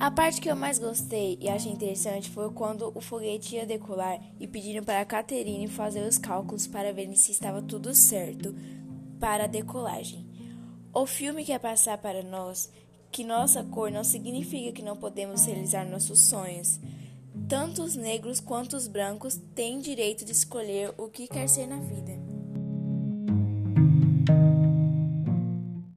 A parte que eu mais gostei e achei interessante foi quando o foguete ia decolar e pediram para a Caterine fazer os cálculos para ver se estava tudo certo para a decolagem. O filme quer passar para nós que nossa cor não significa que não podemos realizar nossos sonhos. Tanto os negros quanto os brancos têm direito de escolher o que quer ser na vida.